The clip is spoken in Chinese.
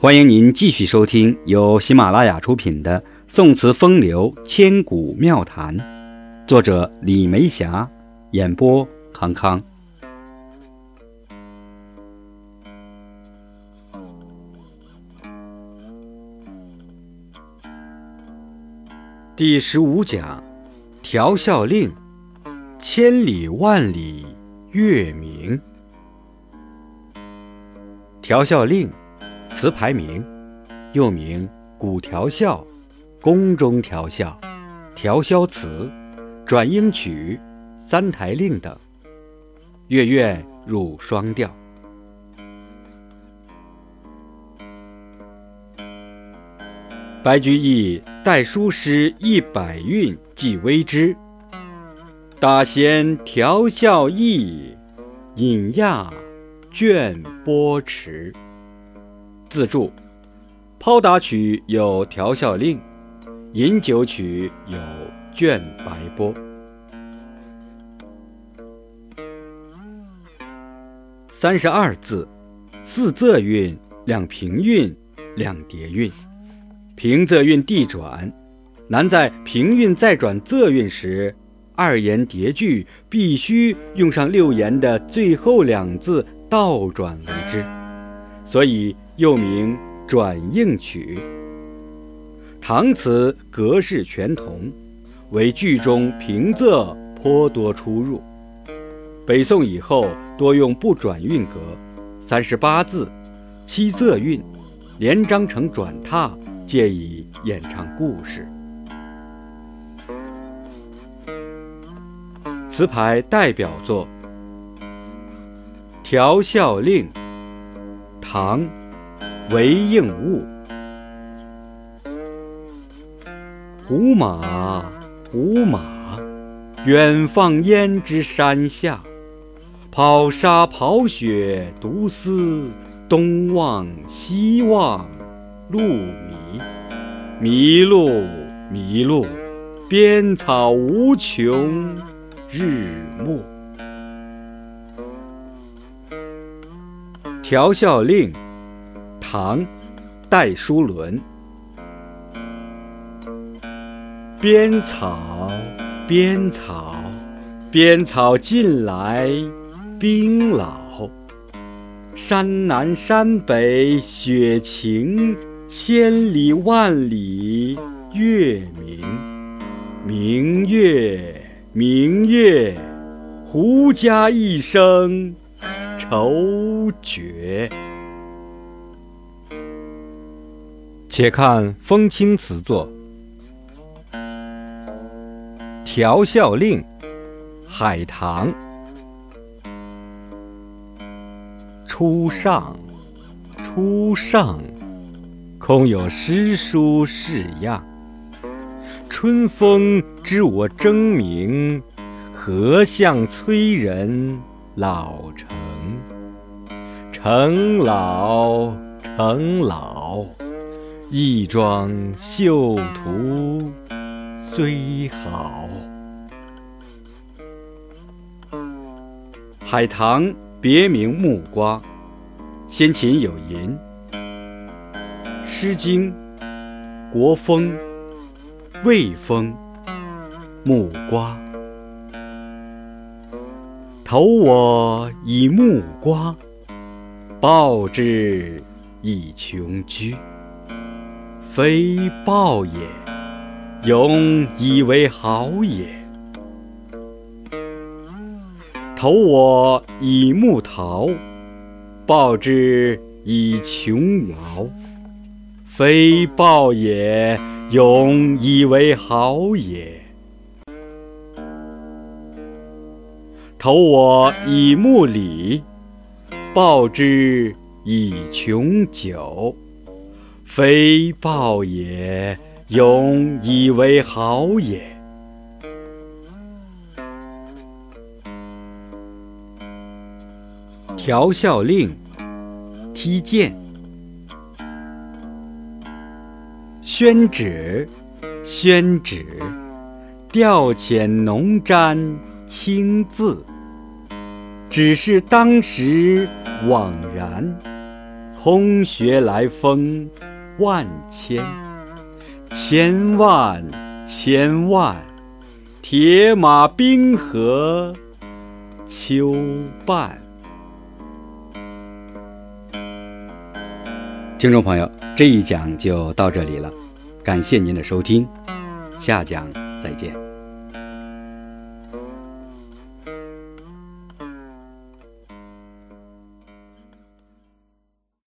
欢迎您继续收听由喜马拉雅出品的《宋词风流千古妙谈》，作者李梅霞，演播康康。第十五讲：调笑令，千里万里月明。调笑令。词牌名，又名古调笑、宫中调笑、调箫词、转音曲、三台令等。乐院入双调。白居易代书诗一百韵，即微之。大弦调笑意，引亚卷波迟。自注：抛打曲有调笑令，饮酒曲有卷白波。三十二字，四仄韵，两平韵，两叠韵。平仄韵递转，难在平韵再转仄韵时，二言叠句必须用上六言的最后两字倒转为之，所以。又名转应曲。唐词格式全同，为句中平仄颇多出入。北宋以后多用不转韵格，三十八字，七仄韵，连章成转踏，借以演唱故事。词牌代表作《调笑令》，唐。韦应物，胡马，胡马，远放胭脂山下，跑沙跑雪独思，东望西望路迷，迷路迷路，边草无穷日暮。调笑令。唐，戴叔伦。边草边草，边草近来冰老。山南山北雪晴，千里万里月明。明月明月，胡笳一声愁绝。且看风清词作《调笑令》，海棠。初上，初上，空有诗书式样。春风知我争鸣，何向催人老成？成老，成老。一桩绣图虽好，海棠别名木瓜，先秦有吟，《诗经》国风魏风木瓜，投我以木瓜，报之以琼居。非报也，永以为好也。投我以木桃，报之以琼瑶。非报也，永以为好也。投我以木李，报之以琼酒。非暴也，勇以为豪也。调校令，踢涧。宣纸，宣纸，调遣浓沾青字。只是当时枉然。空穴来风万千，千万千万，铁马冰河秋半。听众朋友，这一讲就到这里了，感谢您的收听，下讲再见。